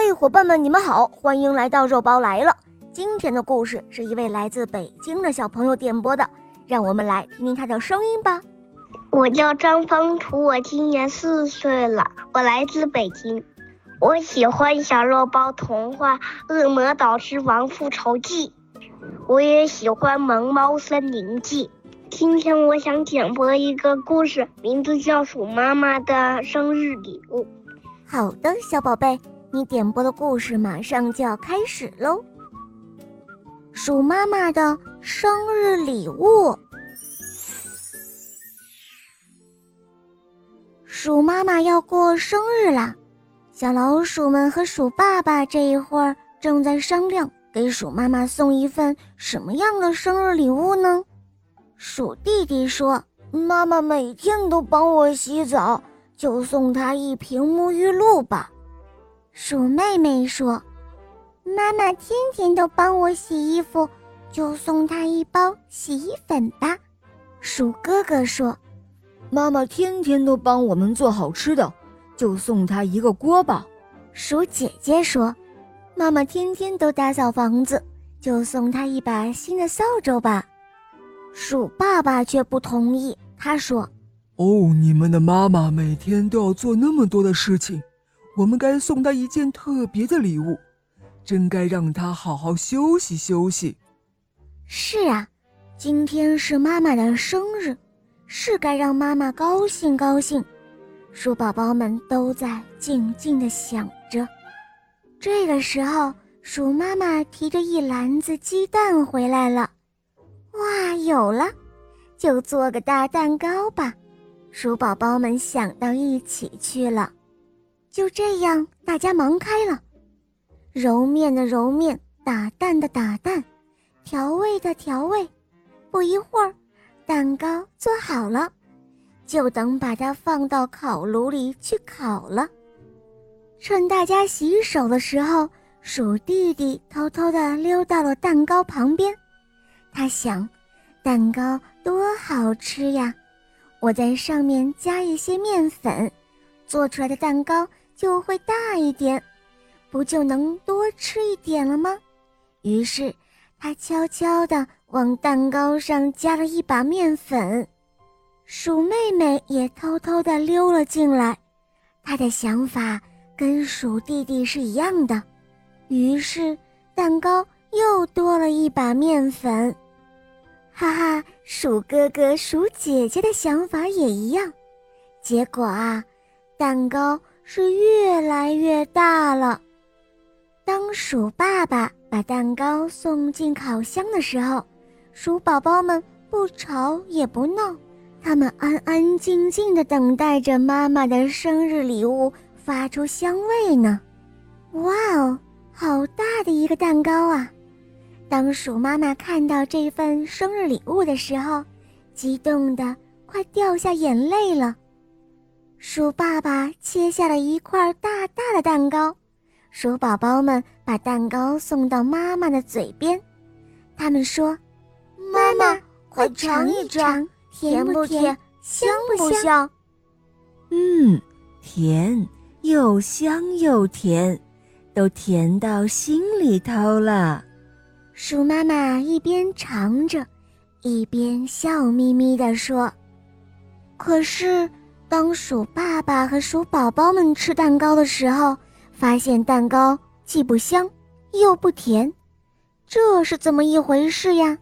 嘿，伙伴们，你们好，欢迎来到肉包来了。今天的故事是一位来自北京的小朋友点播的，让我们来听听他的声音吧。我叫张方图，我今年四岁了，我来自北京。我喜欢小肉包童话《恶魔岛之王复仇记》，我也喜欢《萌猫森林记》。今天我想点播一个故事，名字叫《鼠妈妈的生日礼物》。好的，小宝贝，你点播的故事马上就要开始喽。鼠妈妈的生日礼物。鼠妈妈要过生日啦，小老鼠们和鼠爸爸这一会儿正在商量，给鼠妈妈送一份什么样的生日礼物呢？鼠弟弟说：“妈妈每天都帮我洗澡，就送她一瓶沐浴露吧。”鼠妹妹说：“妈妈天天都帮我洗衣服，就送她一包洗衣粉吧。”鼠哥哥说：“妈妈天天都帮我们做好吃的，就送她一个锅巴。”鼠姐姐说：“妈妈天天都打扫房子，就送她一把新的扫帚吧。”鼠爸爸却不同意，他说：“哦，你们的妈妈每天都要做那么多的事情，我们该送她一件特别的礼物，真该让她好好休息休息。”是啊，今天是妈妈的生日，是该让妈妈高兴高兴。鼠宝宝们都在静静的想着。这个时候，鼠妈妈提着一篮子鸡蛋回来了。哇，有了，就做个大蛋糕吧！鼠宝宝们想到一起去了。就这样，大家忙开了，揉面的揉面，打蛋的打蛋，调味的调味。不一会儿，蛋糕做好了，就等把它放到烤炉里去烤了。趁大家洗手的时候，鼠弟弟偷偷地溜到了蛋糕旁边。他想，蛋糕多好吃呀！我在上面加一些面粉，做出来的蛋糕就会大一点，不就能多吃一点了吗？于是，他悄悄地往蛋糕上加了一把面粉。鼠妹妹也偷偷地溜了进来，她的想法跟鼠弟弟是一样的，于是蛋糕。又多了一把面粉，哈哈！鼠哥哥、鼠姐姐的想法也一样，结果啊，蛋糕是越来越大了。当鼠爸爸把蛋糕送进烤箱的时候，鼠宝宝们不吵也不闹，他们安安静静地等待着妈妈的生日礼物发出香味呢。哇哦，好大的一个蛋糕啊！当鼠妈妈看到这份生日礼物的时候，激动的快掉下眼泪了。鼠爸爸切下了一块大大的蛋糕，鼠宝宝们把蛋糕送到妈妈的嘴边，他们说：“妈妈，快尝一尝，甜不甜，香不香？”“嗯，甜，又香又甜，都甜到心里头了。”鼠妈妈一边尝着，一边笑眯眯地说：“可是，当鼠爸爸和鼠宝宝们吃蛋糕的时候，发现蛋糕既不香又不甜，这是怎么一回事呀？”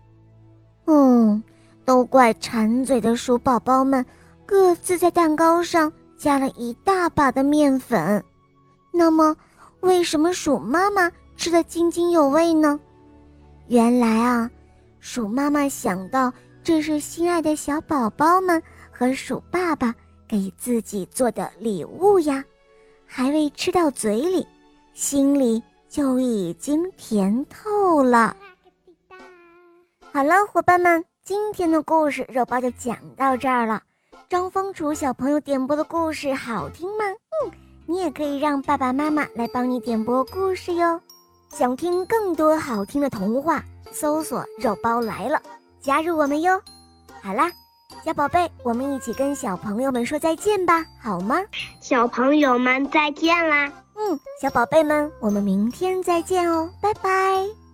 嗯，都怪馋嘴的鼠宝宝们，各自在蛋糕上加了一大把的面粉。那么，为什么鼠妈妈吃得津津有味呢？原来啊，鼠妈妈想到这是心爱的小宝宝们和鼠爸爸给自己做的礼物呀，还未吃到嘴里，心里就已经甜透了。好了，伙伴们，今天的故事肉包就讲到这儿了。张风楚小朋友点播的故事好听吗？嗯，你也可以让爸爸妈妈来帮你点播故事哟。想听更多好听的童话，搜索“肉包来了”，加入我们哟！好啦，小宝贝，我们一起跟小朋友们说再见吧，好吗？小朋友们再见啦！嗯，小宝贝们，我们明天再见哦，拜拜。